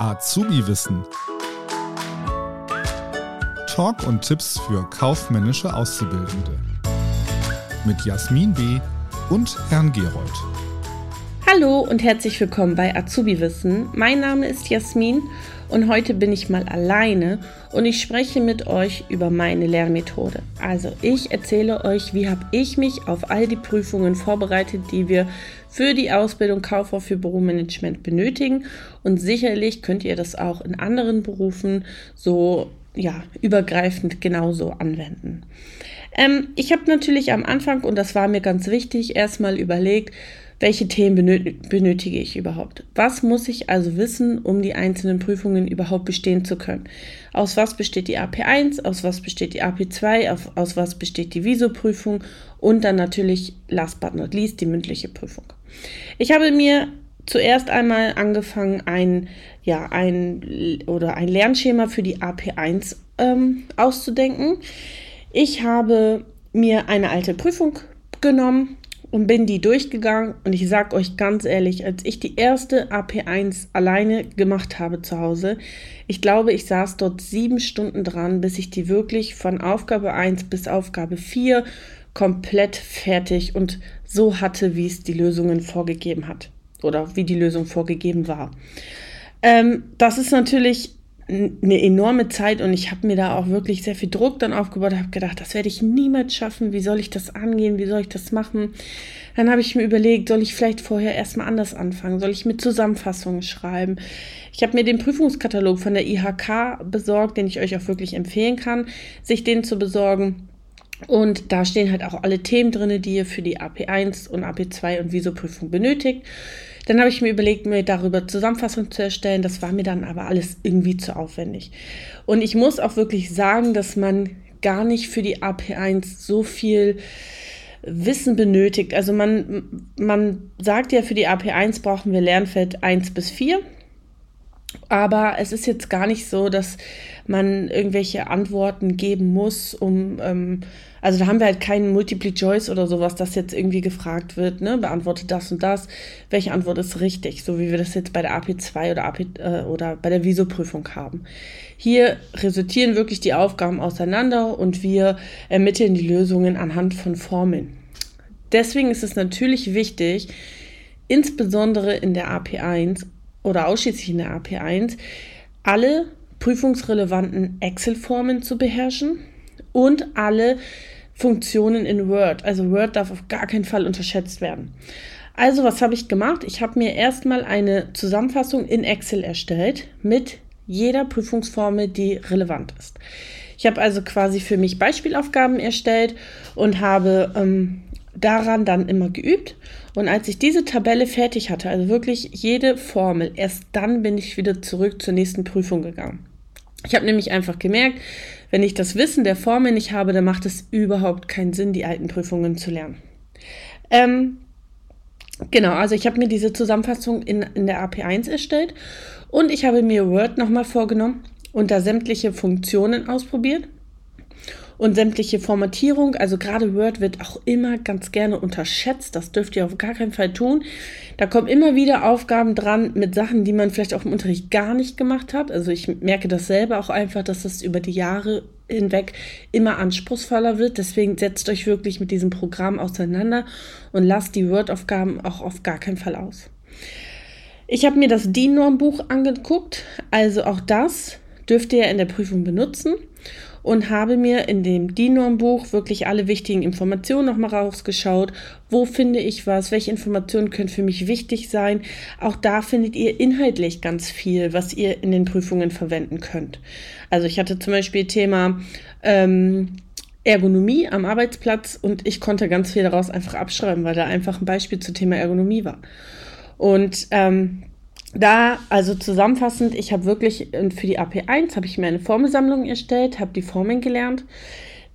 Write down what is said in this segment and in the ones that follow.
Azubi-Wissen. Talk und Tipps für kaufmännische Auszubildende. Mit Jasmin B. und Herrn Gerold. Hallo und herzlich willkommen bei Azubi Wissen. Mein Name ist Jasmin heute bin ich mal alleine und ich spreche mit euch über meine Lernmethode. Also ich erzähle euch, wie habe ich mich auf all die Prüfungen vorbereitet, die wir für die Ausbildung Kauffrau für Büromanagement benötigen und sicherlich könnt ihr das auch in anderen Berufen so ja, übergreifend genauso anwenden. Ähm, ich habe natürlich am Anfang, und das war mir ganz wichtig, erstmal überlegt, welche Themen benötige ich überhaupt? Was muss ich also wissen, um die einzelnen Prüfungen überhaupt bestehen zu können? Aus was besteht die AP1, aus was besteht die AP2, auf, aus was besteht die Viso-Prüfung und dann natürlich, last but not least, die mündliche Prüfung. Ich habe mir zuerst einmal angefangen, ein, ja, ein oder ein Lernschema für die AP1 ähm, auszudenken. Ich habe mir eine alte Prüfung genommen, und bin die durchgegangen und ich sag euch ganz ehrlich, als ich die erste AP1 alleine gemacht habe zu Hause, ich glaube, ich saß dort sieben Stunden dran, bis ich die wirklich von Aufgabe 1 bis Aufgabe 4 komplett fertig und so hatte, wie es die Lösungen vorgegeben hat oder wie die Lösung vorgegeben war. Ähm, das ist natürlich eine enorme Zeit und ich habe mir da auch wirklich sehr viel Druck dann aufgebaut, habe gedacht, das werde ich niemals schaffen, wie soll ich das angehen, wie soll ich das machen? Dann habe ich mir überlegt, soll ich vielleicht vorher erstmal anders anfangen, soll ich mit Zusammenfassungen schreiben? Ich habe mir den Prüfungskatalog von der IHK besorgt, den ich euch auch wirklich empfehlen kann, sich den zu besorgen. Und da stehen halt auch alle Themen drin, die ihr für die AP1 und AP2 und Visoprüfung benötigt. Dann habe ich mir überlegt, mir darüber Zusammenfassung zu erstellen. Das war mir dann aber alles irgendwie zu aufwendig. Und ich muss auch wirklich sagen, dass man gar nicht für die AP1 so viel Wissen benötigt. Also man, man sagt ja, für die AP1 brauchen wir Lernfeld 1 bis 4. Aber es ist jetzt gar nicht so, dass man irgendwelche Antworten geben muss, um, ähm, also da haben wir halt keinen Multiple Choice oder sowas, dass jetzt irgendwie gefragt wird, ne, beantwortet das und das, welche Antwort ist richtig, so wie wir das jetzt bei der AP2 oder, AP, äh, oder bei der Viso-Prüfung haben. Hier resultieren wirklich die Aufgaben auseinander und wir ermitteln die Lösungen anhand von Formeln. Deswegen ist es natürlich wichtig, insbesondere in der AP1 oder ausschließlich in der AP1, alle prüfungsrelevanten Excel-Formen zu beherrschen und alle Funktionen in Word. Also Word darf auf gar keinen Fall unterschätzt werden. Also was habe ich gemacht? Ich habe mir erstmal eine Zusammenfassung in Excel erstellt mit jeder Prüfungsformel, die relevant ist. Ich habe also quasi für mich Beispielaufgaben erstellt und habe ähm, daran dann immer geübt. Und als ich diese Tabelle fertig hatte, also wirklich jede Formel, erst dann bin ich wieder zurück zur nächsten Prüfung gegangen. Ich habe nämlich einfach gemerkt, wenn ich das Wissen der Formel nicht habe, dann macht es überhaupt keinen Sinn, die alten Prüfungen zu lernen. Ähm, genau, also ich habe mir diese Zusammenfassung in, in der AP1 erstellt und ich habe mir Word nochmal vorgenommen und da sämtliche Funktionen ausprobiert und sämtliche Formatierung. Also gerade Word wird auch immer ganz gerne unterschätzt. Das dürft ihr auf gar keinen Fall tun. Da kommen immer wieder Aufgaben dran mit Sachen, die man vielleicht auch im Unterricht gar nicht gemacht hat. Also ich merke das selber auch einfach, dass das über die Jahre hinweg immer anspruchsvoller wird. Deswegen setzt euch wirklich mit diesem Programm auseinander und lasst die Word-Aufgaben auch auf gar keinen Fall aus. Ich habe mir das DIN-Norm-Buch angeguckt. Also auch das dürft ihr in der Prüfung benutzen und habe mir in dem DIN-Norm-Buch wirklich alle wichtigen Informationen nochmal rausgeschaut. Wo finde ich was? Welche Informationen können für mich wichtig sein? Auch da findet ihr inhaltlich ganz viel, was ihr in den Prüfungen verwenden könnt. Also ich hatte zum Beispiel Thema ähm, Ergonomie am Arbeitsplatz und ich konnte ganz viel daraus einfach abschreiben, weil da einfach ein Beispiel zum Thema Ergonomie war. Und ähm, da, also zusammenfassend, ich habe wirklich äh, für die AP1 habe ich mir eine Formelsammlung erstellt, habe die Formeln gelernt.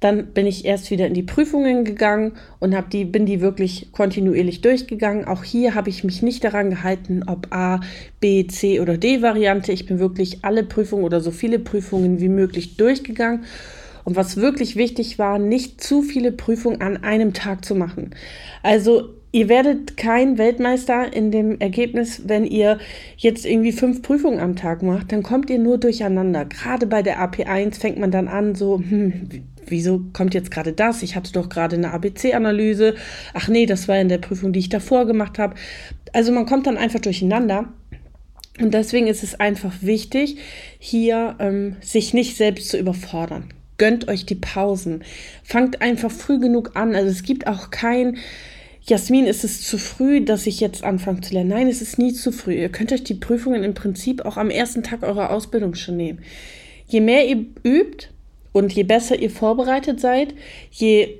Dann bin ich erst wieder in die Prüfungen gegangen und habe die, bin die wirklich kontinuierlich durchgegangen. Auch hier habe ich mich nicht daran gehalten, ob A, B, C oder D Variante. Ich bin wirklich alle Prüfungen oder so viele Prüfungen wie möglich durchgegangen. Und was wirklich wichtig war, nicht zu viele Prüfungen an einem Tag zu machen. Also ihr werdet kein Weltmeister in dem Ergebnis, wenn ihr jetzt irgendwie fünf Prüfungen am Tag macht, dann kommt ihr nur durcheinander. Gerade bei der AP1 fängt man dann an, so, hm, wieso kommt jetzt gerade das? Ich hatte doch gerade eine ABC-Analyse. Ach nee, das war in der Prüfung, die ich davor gemacht habe. Also man kommt dann einfach durcheinander. Und deswegen ist es einfach wichtig, hier ähm, sich nicht selbst zu überfordern. Gönnt euch die Pausen. Fangt einfach früh genug an. Also es gibt auch kein, Jasmin, ist es zu früh, dass ich jetzt anfange zu lernen? Nein, es ist nie zu früh. Ihr könnt euch die Prüfungen im Prinzip auch am ersten Tag eurer Ausbildung schon nehmen. Je mehr ihr übt und je besser ihr vorbereitet seid, je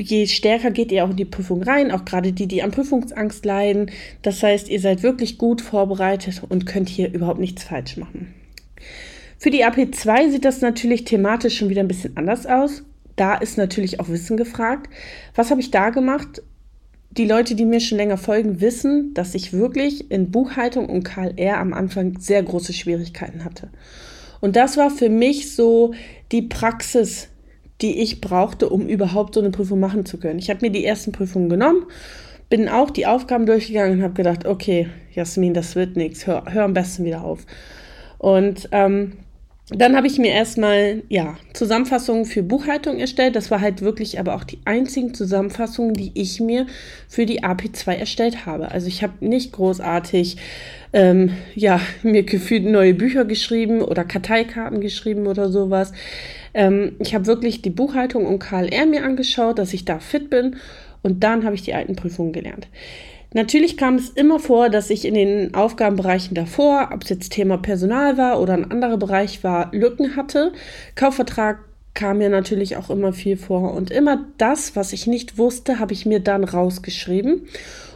je stärker geht ihr auch in die Prüfung rein, auch gerade die, die an Prüfungsangst leiden. Das heißt, ihr seid wirklich gut vorbereitet und könnt hier überhaupt nichts falsch machen. Für die AP2 sieht das natürlich thematisch schon wieder ein bisschen anders aus. Da ist natürlich auch Wissen gefragt. Was habe ich da gemacht? Die Leute, die mir schon länger folgen, wissen, dass ich wirklich in Buchhaltung und KLR am Anfang sehr große Schwierigkeiten hatte. Und das war für mich so die Praxis, die ich brauchte, um überhaupt so eine Prüfung machen zu können. Ich habe mir die ersten Prüfungen genommen, bin auch die Aufgaben durchgegangen und habe gedacht, okay, Jasmin, das wird nichts, hör, hör am besten wieder auf. Und ähm, dann habe ich mir erstmal ja, Zusammenfassungen für Buchhaltung erstellt. Das war halt wirklich aber auch die einzigen Zusammenfassungen, die ich mir für die AP2 erstellt habe. Also ich habe nicht großartig ähm, ja, mir gefühlt neue Bücher geschrieben oder Karteikarten geschrieben oder sowas. Ähm, ich habe wirklich die Buchhaltung und KLR mir angeschaut, dass ich da fit bin und dann habe ich die alten Prüfungen gelernt. Natürlich kam es immer vor, dass ich in den Aufgabenbereichen davor, ob es jetzt Thema Personal war oder ein anderer Bereich war, Lücken hatte. Kaufvertrag kam mir natürlich auch immer viel vor und immer das, was ich nicht wusste, habe ich mir dann rausgeschrieben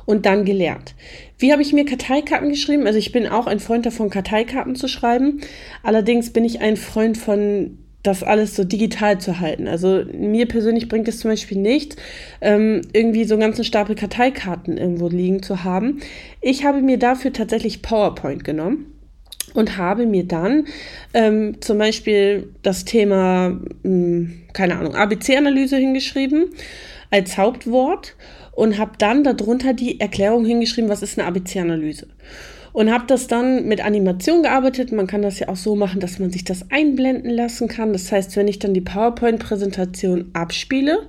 und dann gelernt. Wie habe ich mir Karteikarten geschrieben? Also ich bin auch ein Freund davon, Karteikarten zu schreiben. Allerdings bin ich ein Freund von das alles so digital zu halten. Also mir persönlich bringt es zum Beispiel nichts, ähm, irgendwie so einen ganzen Stapel Karteikarten irgendwo liegen zu haben. Ich habe mir dafür tatsächlich PowerPoint genommen und habe mir dann ähm, zum Beispiel das Thema, mh, hm, keine Ahnung, ABC-Analyse hingeschrieben als Hauptwort und habe dann darunter die Erklärung hingeschrieben, was ist eine ABC-Analyse und habe das dann mit Animation gearbeitet. Man kann das ja auch so machen, dass man sich das einblenden lassen kann. Das heißt, wenn ich dann die PowerPoint-Präsentation abspiele,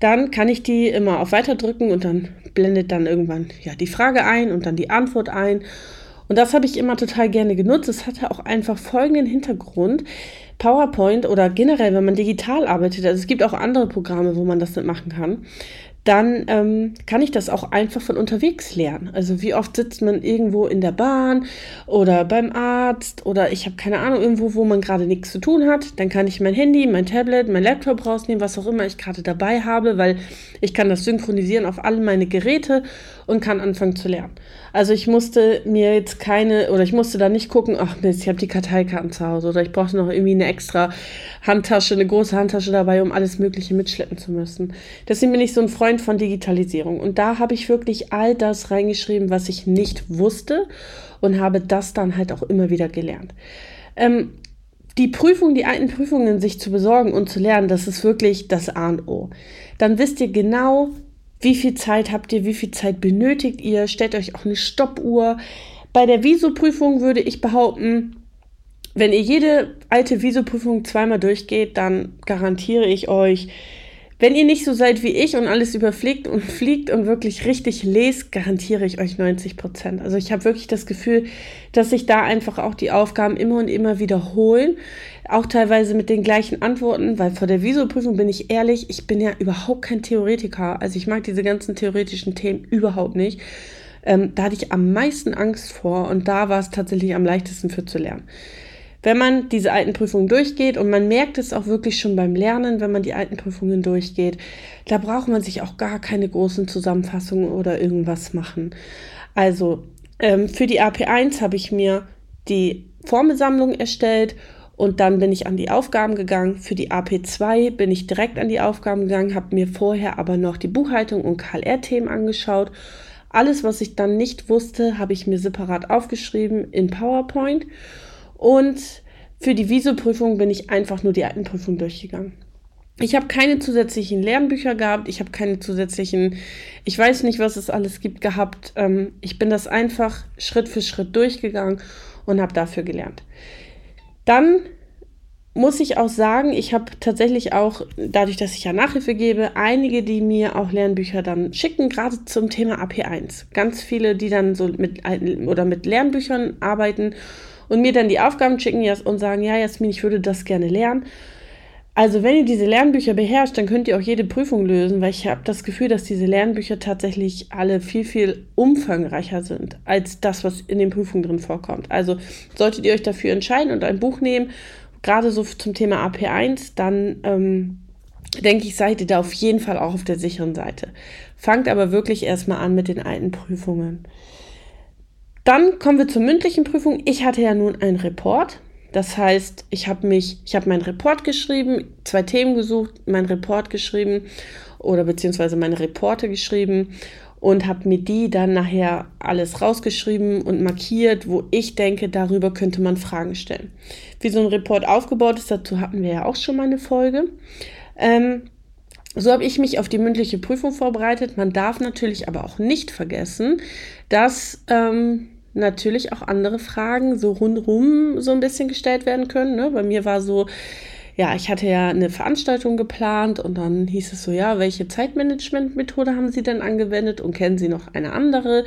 dann kann ich die immer auf Weiter drücken und dann blendet dann irgendwann ja die Frage ein und dann die Antwort ein. Und das habe ich immer total gerne genutzt. Es hatte auch einfach folgenden Hintergrund. PowerPoint oder generell, wenn man digital arbeitet, also es gibt auch andere Programme, wo man das nicht machen kann, dann ähm, kann ich das auch einfach von unterwegs lernen. Also wie oft sitzt man irgendwo in der Bahn oder beim Arzt oder ich habe keine Ahnung, irgendwo, wo man gerade nichts zu tun hat. Dann kann ich mein Handy, mein Tablet, mein Laptop rausnehmen, was auch immer ich gerade dabei habe, weil ich kann das synchronisieren auf alle meine Geräte und kann anfangen zu lernen. Also ich musste mir jetzt keine, oder ich musste da nicht gucken, ach Mist, ich habe die Karteikarten zu Hause oder ich brauchte noch irgendwie eine extra Handtasche, eine große Handtasche dabei, um alles Mögliche mitschleppen zu müssen. Deswegen bin ich so ein Freund von Digitalisierung. Und da habe ich wirklich all das reingeschrieben, was ich nicht wusste und habe das dann halt auch immer wieder gelernt. Ähm, die Prüfung, die alten Prüfungen sich zu besorgen und zu lernen, das ist wirklich das A und O. Dann wisst ihr genau, wie viel Zeit habt ihr? Wie viel Zeit benötigt ihr? Stellt euch auch eine Stoppuhr. Bei der Visoprüfung würde ich behaupten, wenn ihr jede alte Visoprüfung zweimal durchgeht, dann garantiere ich euch, wenn ihr nicht so seid wie ich und alles überfliegt und fliegt und wirklich richtig lest, garantiere ich euch 90 Prozent. Also ich habe wirklich das Gefühl, dass sich da einfach auch die Aufgaben immer und immer wiederholen. Auch teilweise mit den gleichen Antworten, weil vor der Visoprüfung bin ich ehrlich, ich bin ja überhaupt kein Theoretiker. Also ich mag diese ganzen theoretischen Themen überhaupt nicht. Ähm, da hatte ich am meisten Angst vor und da war es tatsächlich am leichtesten für zu lernen wenn man diese alten Prüfungen durchgeht und man merkt es auch wirklich schon beim Lernen, wenn man die alten Prüfungen durchgeht, da braucht man sich auch gar keine großen Zusammenfassungen oder irgendwas machen. Also ähm, für die AP1 habe ich mir die Formelsammlung erstellt und dann bin ich an die Aufgaben gegangen. Für die AP2 bin ich direkt an die Aufgaben gegangen, habe mir vorher aber noch die Buchhaltung und KLR-Themen angeschaut. Alles, was ich dann nicht wusste, habe ich mir separat aufgeschrieben in PowerPoint. Und für die Visoprüfung bin ich einfach nur die alten Prüfungen durchgegangen. Ich habe keine zusätzlichen Lernbücher gehabt, ich habe keine zusätzlichen, ich weiß nicht, was es alles gibt, gehabt. Ähm, ich bin das einfach Schritt für Schritt durchgegangen und habe dafür gelernt. Dann muss ich auch sagen, ich habe tatsächlich auch, dadurch, dass ich ja Nachhilfe gebe, einige, die mir auch Lernbücher dann schicken, gerade zum Thema AP1. Ganz viele, die dann so mit oder mit Lernbüchern arbeiten und mir dann die Aufgaben schicken und sagen, ja, Jasmin, ich würde das gerne lernen. Also wenn ihr diese Lernbücher beherrscht, dann könnt ihr auch jede Prüfung lösen, weil ich habe das Gefühl, dass diese Lernbücher tatsächlich alle viel, viel umfangreicher sind als das, was in den Prüfungen drin vorkommt. Also solltet ihr euch dafür entscheiden und ein Buch nehmen, gerade so zum Thema AP1, dann ähm, denke ich, seid ihr da auf jeden Fall auch auf der sicheren Seite. Fangt aber wirklich erstmal an mit den alten Prüfungen. Dann kommen wir zur mündlichen Prüfung. Ich hatte ja nun einen Report. Das heißt, ich habe mich, ich habe meinen Report geschrieben, zwei Themen gesucht, meinen Report geschrieben oder beziehungsweise meine Reporte geschrieben und habe mir die dann nachher alles rausgeschrieben und markiert, wo ich denke, darüber könnte man Fragen stellen. Wie so ein Report aufgebaut ist, dazu hatten wir ja auch schon mal eine Folge. Ähm, so habe ich mich auf die mündliche Prüfung vorbereitet. Man darf natürlich aber auch nicht vergessen, dass ähm, natürlich auch andere Fragen so rundherum so ein bisschen gestellt werden können. Ne? Bei mir war so, ja, ich hatte ja eine Veranstaltung geplant und dann hieß es so, ja, welche Zeitmanagement-Methode haben Sie denn angewendet und kennen Sie noch eine andere?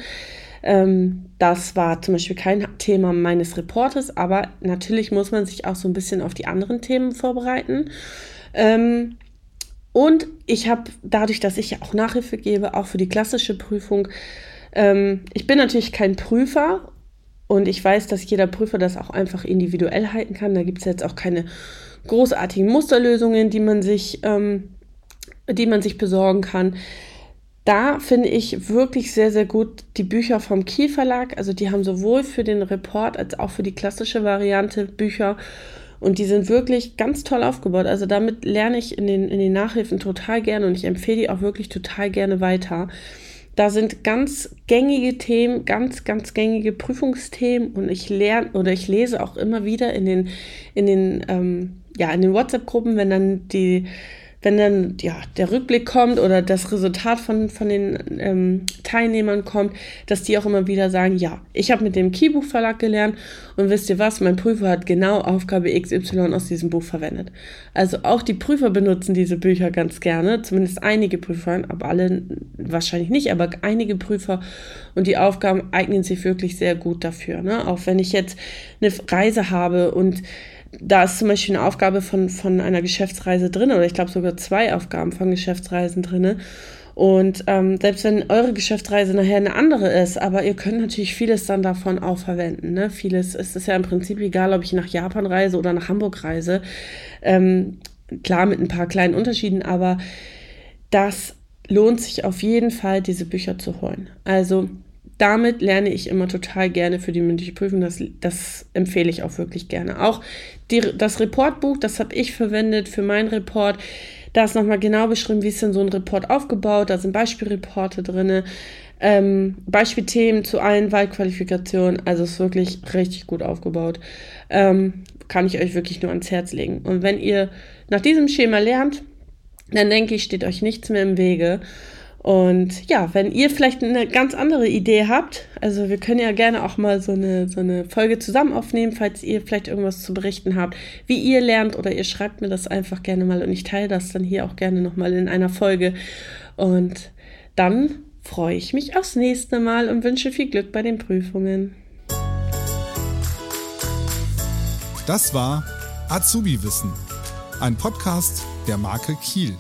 Ähm, das war zum Beispiel kein Thema meines Reportes, aber natürlich muss man sich auch so ein bisschen auf die anderen Themen vorbereiten. Ähm, und ich habe dadurch, dass ich ja auch Nachhilfe gebe, auch für die klassische Prüfung, ähm, ich bin natürlich kein Prüfer und ich weiß, dass jeder Prüfer das auch einfach individuell halten kann. Da gibt es jetzt auch keine großartigen Musterlösungen, die man sich, ähm, die man sich besorgen kann. Da finde ich wirklich sehr, sehr gut die Bücher vom Kiel Verlag. Also die haben sowohl für den Report als auch für die klassische Variante Bücher. Und die sind wirklich ganz toll aufgebaut. Also damit lerne ich in den, in den Nachhilfen total gerne und ich empfehle die auch wirklich total gerne weiter. Da sind ganz gängige Themen, ganz, ganz gängige Prüfungsthemen und ich lerne oder ich lese auch immer wieder in den, in den, ähm, ja, in den WhatsApp-Gruppen, wenn dann die wenn dann ja, der Rückblick kommt oder das Resultat von, von den ähm, Teilnehmern kommt, dass die auch immer wieder sagen, ja, ich habe mit dem Keybuch Verlag gelernt und wisst ihr was, mein Prüfer hat genau Aufgabe XY aus diesem Buch verwendet. Also auch die Prüfer benutzen diese Bücher ganz gerne, zumindest einige Prüfer, aber alle wahrscheinlich nicht, aber einige Prüfer und die Aufgaben eignen sich wirklich sehr gut dafür. Ne? Auch wenn ich jetzt eine Reise habe und da ist zum Beispiel eine Aufgabe von, von einer Geschäftsreise drin, oder ich glaube sogar zwei Aufgaben von Geschäftsreisen drin. Und ähm, selbst wenn eure Geschäftsreise nachher eine andere ist, aber ihr könnt natürlich vieles dann davon auch verwenden. Ne? Vieles ist es ja im Prinzip egal, ob ich nach Japan reise oder nach Hamburg reise. Ähm, klar mit ein paar kleinen Unterschieden, aber das lohnt sich auf jeden Fall, diese Bücher zu holen. Also damit lerne ich immer total gerne für die mündliche Prüfung. Das, das empfehle ich auch wirklich gerne. Auch die, das Reportbuch, das habe ich verwendet für meinen Report. Da ist nochmal genau beschrieben, wie ist denn so ein Report aufgebaut. Da sind Beispielreporte drin, ähm, Beispielthemen zu allen Wahlqualifikationen. Also ist wirklich richtig gut aufgebaut. Ähm, kann ich euch wirklich nur ans Herz legen. Und wenn ihr nach diesem Schema lernt, dann denke ich, steht euch nichts mehr im Wege. Und ja, wenn ihr vielleicht eine ganz andere Idee habt, also wir können ja gerne auch mal so eine, so eine Folge zusammen aufnehmen, falls ihr vielleicht irgendwas zu berichten habt, wie ihr lernt oder ihr schreibt mir das einfach gerne mal und ich teile das dann hier auch gerne nochmal in einer Folge. Und dann freue ich mich aufs nächste Mal und wünsche viel Glück bei den Prüfungen. Das war Azubi Wissen, ein Podcast der Marke Kiel.